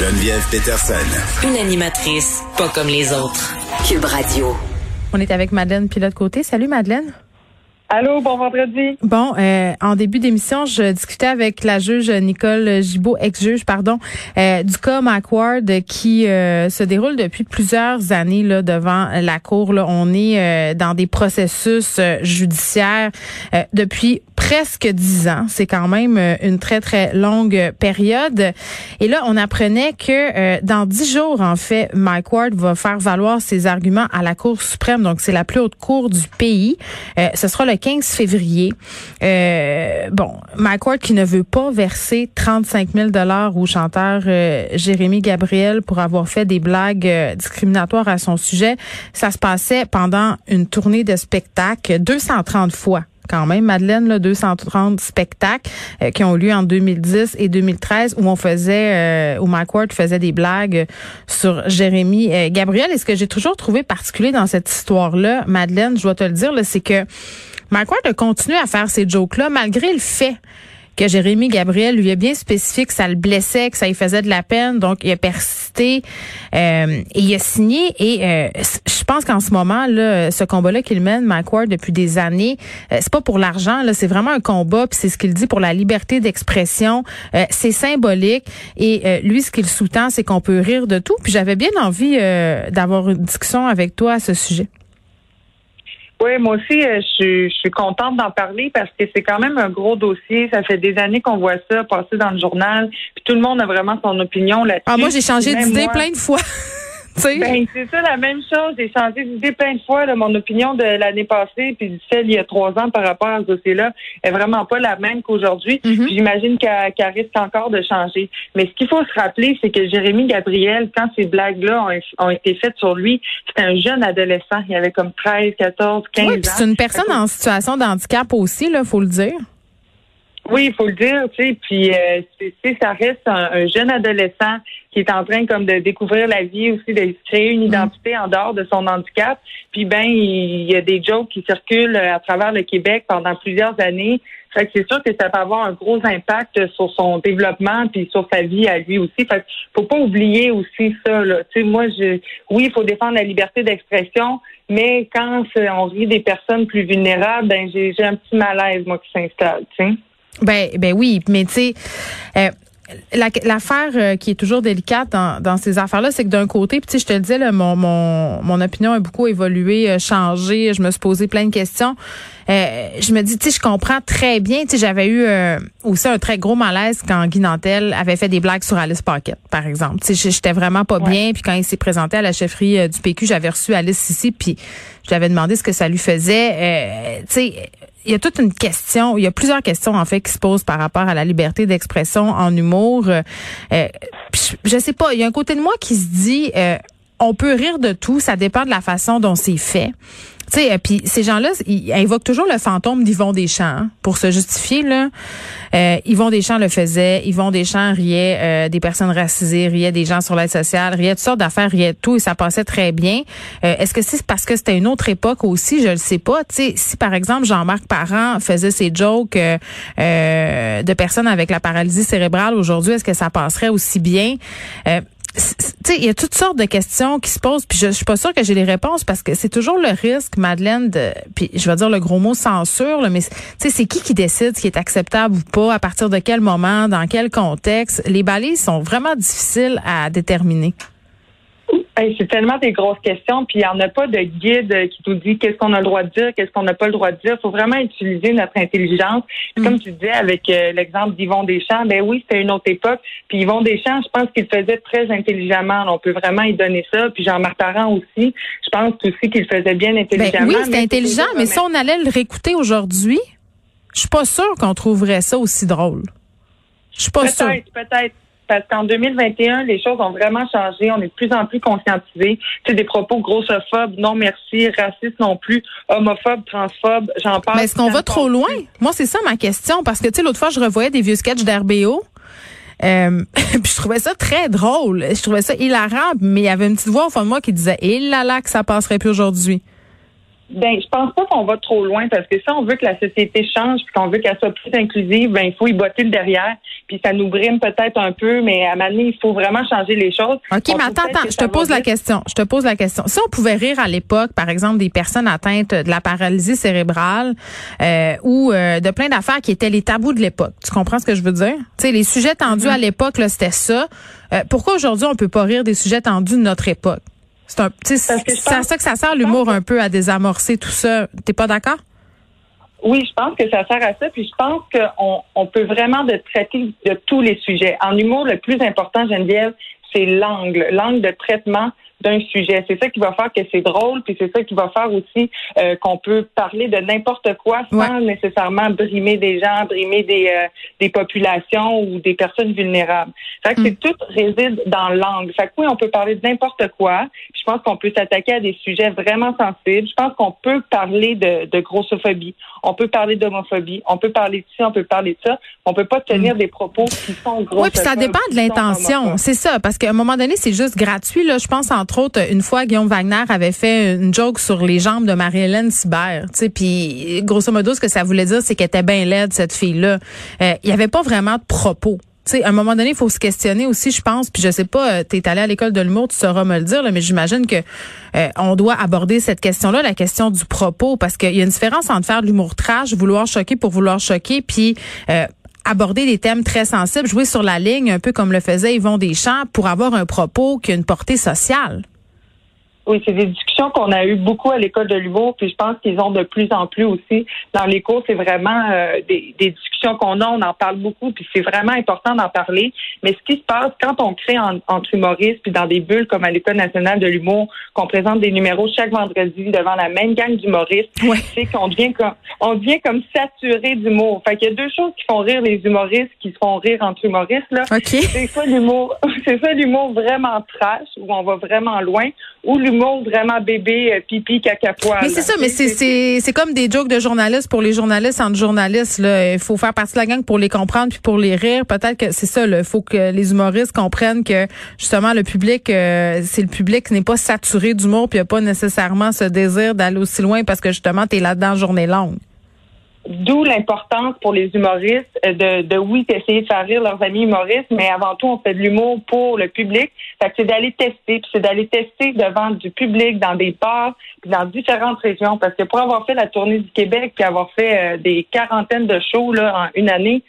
Geneviève Peterson. Une animatrice pas comme les autres. Cube Radio. On est avec Madeleine Pilote-Côté. Salut Madeleine. Allô, bon vendredi. Bon, euh, en début d'émission, je discutais avec la juge Nicole Gibault, ex-juge, pardon, euh, du cas McWard qui euh, se déroule depuis plusieurs années là, devant la cour. Là. On est dans des processus judiciaires depuis presque dix ans. C'est quand même une très, très longue période. Et là, on apprenait que dans dix jours, en fait, Mike Ward va faire valoir ses arguments à la Cour suprême. Donc, c'est la plus haute cour du pays. ce sera le 15 février. Euh, bon, Mike Ward qui ne veut pas verser 35 000 dollars au chanteur euh, Jérémy Gabriel pour avoir fait des blagues euh, discriminatoires à son sujet. Ça se passait pendant une tournée de spectacle 230 fois quand même, Madeleine, là, 230 spectacles qui ont lieu en 2010 et 2013 où on faisait, où Mike faisait des blagues sur Jérémy Gabriel. Et ce que j'ai toujours trouvé particulier dans cette histoire-là, Madeleine, je dois te le dire, c'est que Mike a continué à faire ces jokes-là malgré le fait que Jérémy Gabriel lui a bien spécifié que ça le blessait, que ça lui faisait de la peine, donc il a persisté euh, et il a signé. Et euh, je pense qu'en ce moment, là, ce combat-là qu'il mène, Mike Ward, depuis des années, euh, c'est pas pour l'argent, là, c'est vraiment un combat, puis c'est ce qu'il dit pour la liberté d'expression. c'est symbolique. Et lui, ce qu'il sous-tend, c'est qu'on peut rire de tout. Puis j'avais bien envie d'avoir une discussion avec toi à ce sujet. Oui, moi aussi, euh, je, suis contente d'en parler parce que c'est quand même un gros dossier. Ça fait des années qu'on voit ça passer dans le journal. Puis tout le monde a vraiment son opinion là-dessus. Ah, moi, j'ai changé d'idée plein de fois. Ben, c'est ça la même chose. J'ai changé d'idée plein de fois. Là, mon opinion de l'année passée puis celle il y a trois ans par rapport à ce dossier-là est vraiment pas la même qu'aujourd'hui. Mhm. J'imagine qu'elle risque encore de changer. Mais ce qu'il faut se rappeler, c'est que Jérémy Gabriel, quand ces blagues-là ont, été faites sur lui, c'était un jeune adolescent. Il avait comme 13, 14, 15 oui, C'est une personne en situation de handicap aussi, là, faut le dire. Oui, il faut le dire, tu sais, puis euh, ça reste un, jeune adolescent qui est en train comme de découvrir la vie aussi, de créer une mm. identité en dehors de son handicap. Puis ben, il, y a des jokes qui circulent à travers le Québec pendant plusieurs années. Fait que c'est sûr que ça peut avoir un gros impact sur son développement puis sur sa vie à lui aussi. Fait que faut pas oublier aussi ça. Là. Tu sais, moi, je, oui, il faut défendre la liberté d'expression, mais quand on rit des personnes plus vulnérables, ben j'ai un petit malaise moi qui s'installe. Tu sais. Ben, ben oui, mais tu sais. Euh, L'affaire euh, qui est toujours délicate dans, dans ces affaires-là, c'est que d'un côté, puis je te le disais, là, mon, mon, mon opinion a beaucoup évolué, euh, changé. Je me suis posé plein de questions. Euh, je me dis, tu sais, je comprends très bien. Tu sais, j'avais eu aussi un très gros malaise quand Guy Nantel avait fait des blagues sur Alice Paquette, par exemple. Tu sais, j'étais vraiment pas bien. Puis quand il s'est présenté à la chefferie du PQ, j'avais reçu Alice ici, puis je lui avais demandé ce que ça lui faisait. tu sais il y a toute une question, il y a plusieurs questions en fait qui se posent par rapport à la liberté d'expression en humour. Euh, je, sais pas, il y a un côté de moi qui se dit euh, on peut rire de tout, ça dépend de la façon dont c'est fait. Tu sais, puis ces gens-là, ils invoquent toujours le fantôme d'Yvon Deschamps hein, pour se justifier. Là, euh, Yvon Deschamps le faisait. Yvon Deschamps riait euh, des personnes racisées, riait des gens sur l'aide sociale, riait toutes sortes d'affaires, riait tout et ça passait très bien. Euh, est-ce que c'est parce que c'était une autre époque aussi? Je le sais pas. Si par exemple Jean-Marc Parent faisait ses jokes euh, de personnes avec la paralysie cérébrale aujourd'hui, est-ce que ça passerait aussi bien? Il y a toutes sortes de questions qui se posent, puis je, suis pas sûre que j'ai les réponses parce que c'est toujours le risque, Madeleine, de, puis je vais dire le gros mot censure, là, mais c'est qui qui décide ce qui est acceptable ou pas, à partir de quel moment, dans quel contexte? Les balises sont vraiment difficiles à déterminer c'est tellement des grosses questions, puis il n'y en a pas de guide qui nous dit qu'est-ce qu'on a le droit de dire, qu'est-ce qu'on n'a pas le droit de dire. Il faut vraiment utiliser notre intelligence. Mm. Comme tu disais avec euh, l'exemple d'Yvon Deschamps, ben oui, c'était une autre époque. Puis Yvon Deschamps, je pense qu'il faisait très intelligemment. On peut vraiment y donner ça. Puis Jean-Marc Parent aussi, je pense aussi qu'il faisait bien ben intelligemment. oui, c'était intelligent, mais si on allait le réécouter aujourd'hui, je suis pas sûre qu'on trouverait ça aussi drôle. Je suis pas sûre. Peut-être, peut-être parce qu'en 2021, les choses ont vraiment changé. On est de plus en plus conscientisés. C'est des propos grossophobes, non merci, racistes non plus, homophobes, transphobes, j'en parle. Mais est-ce qu'on va trop loin? Moi, c'est ça ma question. Parce que, tu sais, l'autre fois, je revoyais des vieux sketchs d'RBO. Euh, puis je trouvais ça très drôle. Je trouvais ça hilarant, mais il y avait une petite voix au fond de moi qui disait, eh là là, que ça passerait plus aujourd'hui. Ben, je pense pas qu'on va trop loin parce que si on veut que la société change puis qu'on veut qu'elle soit plus inclusive, ben il faut y botter le derrière. Puis ça nous brime peut-être un peu, mais à donné, il faut vraiment changer les choses. OK, mais attends, attends, je te pose la question. Je te pose la question. Si on pouvait rire à l'époque, par exemple, des personnes atteintes de la paralysie cérébrale euh, ou euh, de plein d'affaires qui étaient les tabous de l'époque. Tu comprends ce que je veux dire? Tu sais, les sujets tendus mm-hmm. à l'époque, là, c'était ça. Euh, pourquoi aujourd'hui on peut pas rire des sujets tendus de notre époque? C'est un, c'est à ça que ça sert l'humour un peu à désamorcer tout ça. T'es pas d'accord? Oui, je pense que ça sert à ça. Puis je pense qu'on on peut vraiment de traiter de tous les sujets. En humour, le plus important, Geneviève, c'est l'angle, l'angle de traitement d'un sujet. C'est ça qui va faire que c'est drôle, puis c'est ça qui va faire aussi euh, qu'on peut parler de n'importe quoi sans nécessairement brimer des gens, brimer des, euh, des populations ou des personnes vulnérables. Fait que c'est mm. tout réside dans l'angle. Fait que oui, on peut parler de n'importe quoi. Je pense qu'on peut s'attaquer à des sujets vraiment sensibles. Je pense qu'on peut parler de, de grossophobie. On peut parler d'homophobie. On peut parler de ci, on peut parler de ça. On peut pas tenir mm. des propos qui sont gros. Oui, puis ça dépend de l'intention. C'est ça, parce qu'à un moment donné, c'est juste gratuit. Là, je pense en entre autres, une fois, Guillaume Wagner avait fait une joke sur les jambes de Marie-Hélène Sibert. Puis, grosso modo, ce que ça voulait dire, c'est qu'elle était bien laide, cette fille-là. Euh, il n'y avait pas vraiment de propos. sais, à un moment donné, il faut se questionner aussi, je pense. Puis je sais pas, euh, tu es allé à l'école de l'humour, tu sauras me le dire, mais j'imagine que euh, on doit aborder cette question-là, la question du propos, parce qu'il y a une différence entre faire de l'humour trash, vouloir choquer pour vouloir choquer, puis aborder des thèmes très sensibles, jouer sur la ligne, un peu comme le faisait Yvon Deschamps, pour avoir un propos qui a une portée sociale. Oui, c'est des discussions qu'on a eues beaucoup à l'école de l'humour, puis je pense qu'ils ont de plus en plus aussi dans les cours. C'est vraiment euh, des, discussions qu'on a, on en parle beaucoup, puis c'est vraiment important d'en parler. Mais ce qui se passe quand on crée entre humoristes, puis dans des bulles comme à l'école nationale de l'humour, qu'on présente des numéros chaque vendredi devant la même gang d'humoristes, c'est qu'on devient comme on devient comme saturé d'humour. Fait qu'il y a deux choses qui font rire les humoristes, qui font rire entre humoristes là. C'est ça l'humour, c'est ça l'humour vraiment trash où on va vraiment loin, ou l'humour euh, Mais c'est ça, mais c'est c'est comme des jokes de journalistes pour les journalistes entre journalistes. Là. Il faut faire partie de la gang pour les comprendre puis pour les rire. Peut-être que c'est ça. Il faut que les humoristes comprennent que justement le public, euh, c'est le public qui n'est pas saturé d'humour puis il n'y a pas nécessairement ce désir d'aller aussi loin parce que justement, tu es là-dedans journée longue. D'où l'importance pour les humoristes de, de oui, d'essayer de faire rire leurs amis humoristes, mais avant tout, on fait de l'humour pour le public. Fait c'est d'aller tester, puis c'est d'aller tester devant du public, dans des bars, puis dans différentes régions. Parce que pour avoir fait la tournée du Québec, puis avoir fait euh, des quarantaines de shows là, en une année,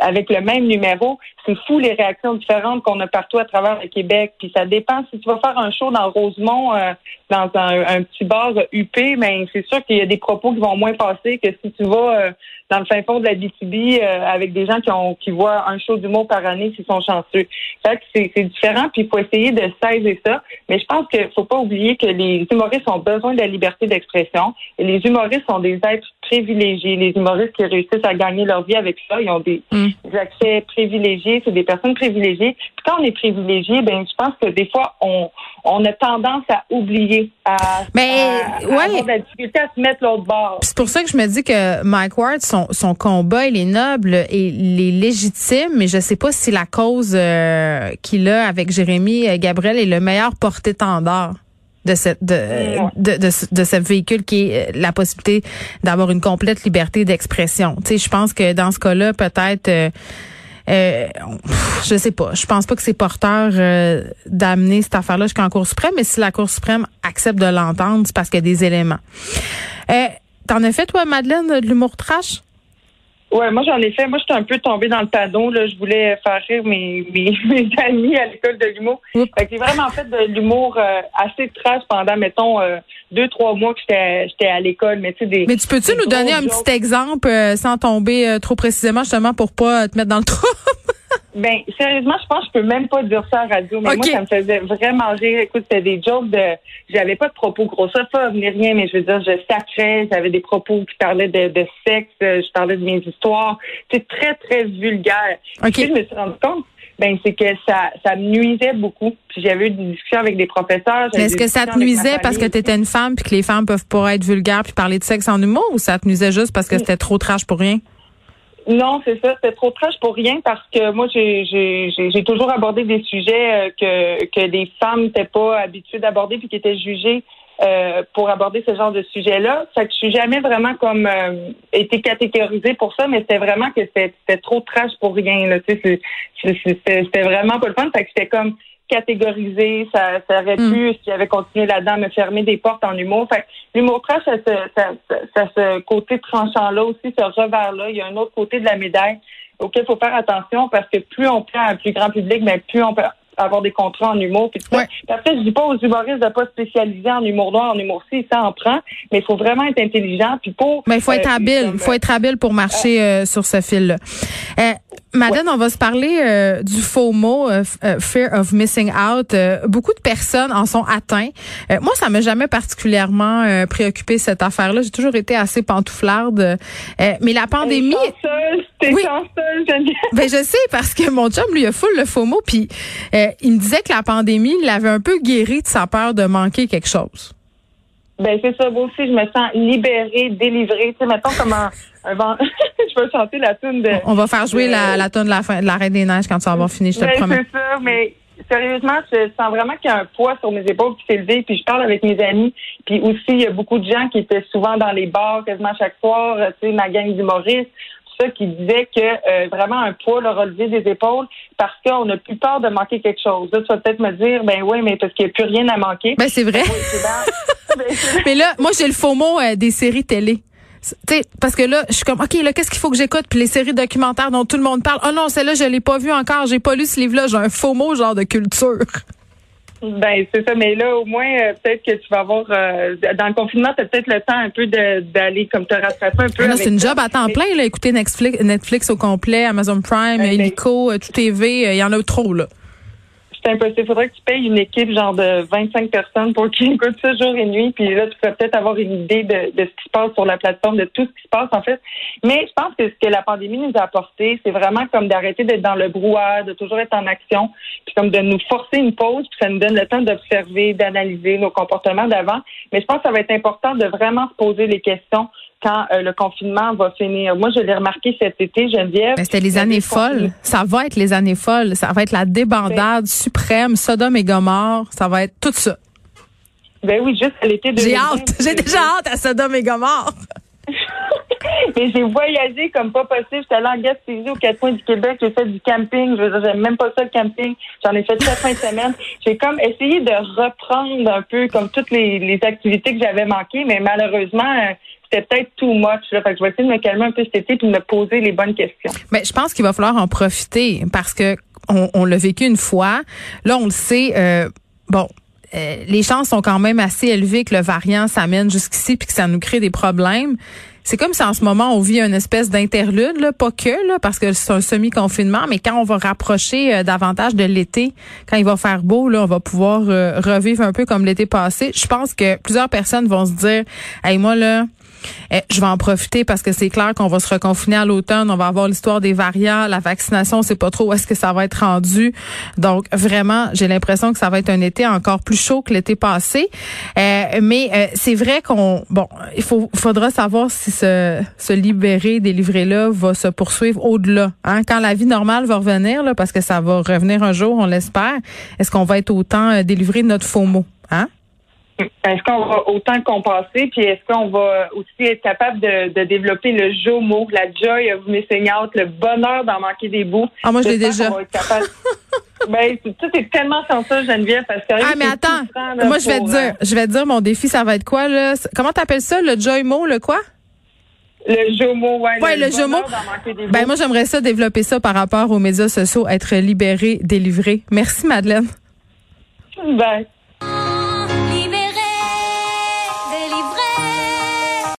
avec le même numéro, c'est fou les réactions différentes qu'on a partout à travers le Québec. Puis ça dépend si tu vas faire un show dans Rosemont, euh, dans un, petit bar UP, mais ben, c'est sûr qu'il y a des propos qui vont moins passer que si tu vas euh, dans le fin fond de la BTB euh, avec des gens qui ont qui voient un show d'humour par année s'ils sont chanceux. Fait que c'est, différent, puis il faut essayer de saisir ça. Mais je pense qu'il faut pas oublier que les humoristes ont besoin de la liberté d'expression. Et les humoristes sont des êtres privilégiés. Les humoristes qui réussissent à gagner leur vie avec ça, ils ont des, mm. accès privilégiés, c'est des personnes privilégiées. Puis quand on est privilégié, ben je pense que des fois on on a tendance à oublier, à, Mais, ouais. avoir de la difficulté à se mettre l'autre bord. C'est pour ça que je me dis que Mike Ward, son, son combat, il est noble et il est légitime, mais je sais pas si la cause euh, qu'il a avec Jérémy euh, Gabriel est le meilleur porté-tendard de cette de, de, de, ce véhicule qui est euh, la possibilité d'avoir une complète liberté d'expression. Tu sais, je pense que dans ce cas-là, peut-être euh, je sais pas. Je pense pas que c'est porteur euh, d'amener cette affaire-là jusqu'en Cour suprême, mais si la Cour suprême accepte de l'entendre, c'est parce qu'il y a des éléments. Euh, T'en as fait, toi, Madeleine, de l'humour trash? Ouais, moi j'en ai fait. Moi, j'étais un peu tombée dans le panneau. Là. Je voulais faire rire mes, mes, mes amis à l'école de l'humour. Fait que j'ai vraiment fait de l'humour euh, assez trash pendant, mettons, euh, deux, trois mois que j'étais à l'école. Mais, tu des, mais tu peux-tu nous donner un petit exemple euh, sans tomber trop précisément, justement, pour pas te mettre dans le trou? Ben, sérieusement, je pense que je peux même pas dire ça à la radio, mais moi, ça me faisait vraiment rire. Écoute, c'était des jokes de, j'avais pas de propos grossophobes ni rien, mais je veux dire, je sacrais, j'avais des propos qui parlaient de, de sexe, je parlais de mes histoires. C'est très, très vulgaire. Okay. je me suis rendu compte, ben, c'est que ça, ça me nuisait beaucoup. Puis j'avais eu des discussions avec des professeurs. Est-ce que ça te nuisait parce que tu étais une femme puis que les femmes peuvent pas être vulgaires puis parler de sexe en humour ou ça te nuisait juste parce que c'était trop trash pour rien? Non, c'est ça. C'était trop trash pour rien parce que moi, j'ai toujours abordé des sujets euh, que, que les femmes n'étaient pas habituées d'aborder puis qui étaient jugés euh, pour aborder ce genre de sujet-là. Fait que je suis jamais vraiment comme euh, été catégorisée pour ça, mais c'était vraiment que c'était trop trash pour rien. C'était vraiment pas le fun. Fait que c'était comme catégorisé, ça, ça aurait mm. pu, s'il avait continué là-dedans, me fermer des portes en humour. Fait l'humour trash, ça, ça, ça, ce côté tranchant-là aussi, ce revers-là. Il y a un autre côté de la médaille auquel il faut faire attention parce que plus on prend un plus grand public, mais plus on peut avoir des contrats en humour. Puis ouais. Après, je dis pas aux humoristes de pas spécialiser en humour noir, en humour ci, ça en prend, mais il faut vraiment être intelligent. Puis pour. Mais il faut être euh, habile. Il faut être habile pour marcher euh, sur ce fil-là. Euh, Madeleine, on va se parler euh, du faux mot euh, euh, fear of missing out. beaucoup de personnes en sont atteints. moi, ça m'a jamais particulièrement préoccupé cette affaire-là. J'ai toujours été assez pantouflarde. mais la pandémie. T'es oui. ben je sais parce que mon chum lui a full le faux mot puis il me disait que la pandémie l'avait un peu guéri de sa peur de manquer quelque chose. Ben c'est ça, moi aussi je me sens libérée, délivrée. Tu sais, mettons comment je vais chanter la tune de. On va faire jouer la, la tune de la fin de la Reine des Neiges quand tu vas avoir fini, je te le promets. C'est ça, mais sérieusement, je sens vraiment qu'il y a un poids sur mes épaules qui s'est levé. Puis je parle avec mes amis. Puis aussi, il y a beaucoup de gens qui étaient souvent dans les bars quasiment chaque soir. Tu sais, ma gang d'humoristes ça qui disait que euh, vraiment un poids leur a levé des épaules parce qu'on n'a plus peur de manquer quelque chose. Là, tu vas peut-être me dire, ben oui, mais parce qu'il n'y a plus rien à manquer. Ben c'est vrai. Ben, mais là, moi j'ai le faux mot euh, des séries télé. Parce que là, je suis comme, OK, là, qu'est-ce qu'il faut que j'écoute? Puis les séries documentaires dont tout le monde parle. Oh non, celle-là, je l'ai pas vue encore. J'ai pas lu ce livre-là. J'ai un faux mot, genre de culture. Ben, c'est ça. Mais là, au moins, euh, peut-être que tu vas avoir, euh, dans le confinement, tu as peut-être le temps un peu d'aller comme te rattraper un peu. Ah c'est une job à temps plein, là. Écouter Netflix, Netflix au complet, Amazon Prime, ben, Illico, Tout TV. Il y en a trop, là c'est impossible. Il faudrait que tu payes une équipe genre de 25 personnes pour qu'ils écoutent ça jour et nuit. Puis là, tu pourrais peut-être avoir une idée de, de, ce qui se passe sur la plateforme, de tout ce qui se passe en fait. Mais je pense que ce que la pandémie nous a apporté, c'est vraiment comme d'arrêter d'être dans le brouhaha, de toujours être en action, puis comme de nous forcer une pause, puis ça nous donne le temps d'observer, d'analyser nos comportements d'avant. Mais je pense que ça va être important de vraiment se poser les questions quand euh, le confinement va finir. Moi, je l'ai remarqué cet été, Geneviève. C'était les années folles. Ça va être les années folles. Ça va être la débandade suprême, Sodome et Gomorre. Ça va être tout ça. Ben oui, juste à l'été de. J'ai hâte. J'ai déjà hâte à Sodome et Gomorre. Mais j'ai voyagé comme pas possible. J'étais allée en Gaspésie aux quatre coins du Québec. J'ai fait du camping. Je veux dire, j'aime même pas ça le camping. J'en ai fait quatre fins de semaine. J'ai comme essayé de reprendre un peu comme toutes les, les activités que j'avais manquées, mais malheureusement, c'était peut-être too much. Là. Fait que je vais essayer de me calmer un peu cet été et de me poser les bonnes questions. Mais je pense qu'il va falloir en profiter parce que on, l'a vécu une fois. Là, on le sait. Euh, bon, euh, les chances sont quand même assez élevées que le variant s'amène jusqu'ici puis que ça nous crée des problèmes. C'est comme si en ce moment on vit une espèce d'interlude, là, pas que là, parce que c'est un semi-confinement, mais quand on va rapprocher euh, davantage de l'été, quand il va faire beau, là, on va pouvoir revivre un peu comme l'été passé. Je pense que plusieurs personnes vont se dire, hey moi là, eh, je vais en profiter parce que c'est clair qu'on va se reconfiner à l'automne. On va avoir l'histoire des variants, la vaccination, c'est pas trop où est-ce que ça va être rendu. Donc vraiment, j'ai l'impression que ça va être un été encore plus chaud que l'été passé. Eh, mais eh, c'est vrai qu'on bon, il faut faudra savoir si ce, se libérer, délivrer là va se poursuivre au-delà. Hein? Quand la vie normale va revenir, là, parce que ça va revenir un jour, on l'espère. Est-ce qu'on va être autant euh, délivrer notre faux mot? Hein? Est-ce qu'on va autant compenser, puis est-ce qu'on va aussi être capable de, développer le jomo, la joy of missing out, le bonheur d'en manquer des bouts? Ah, moi, je l'ai déjà. ben, tout est tellement sans ça, Geneviève, parce que... Ah, mais attends, moi, je vais te dire, euh, je vais te dire, mon défi, ça va être quoi, là? Comment t'appelles ça, le joymo, le quoi? Le jomo, ouais. Ouais, le, jomo. Ben, moi, j'aimerais ça développer ça par rapport aux médias sociaux, être libéré, délivré. Merci, Madeleine. Bye.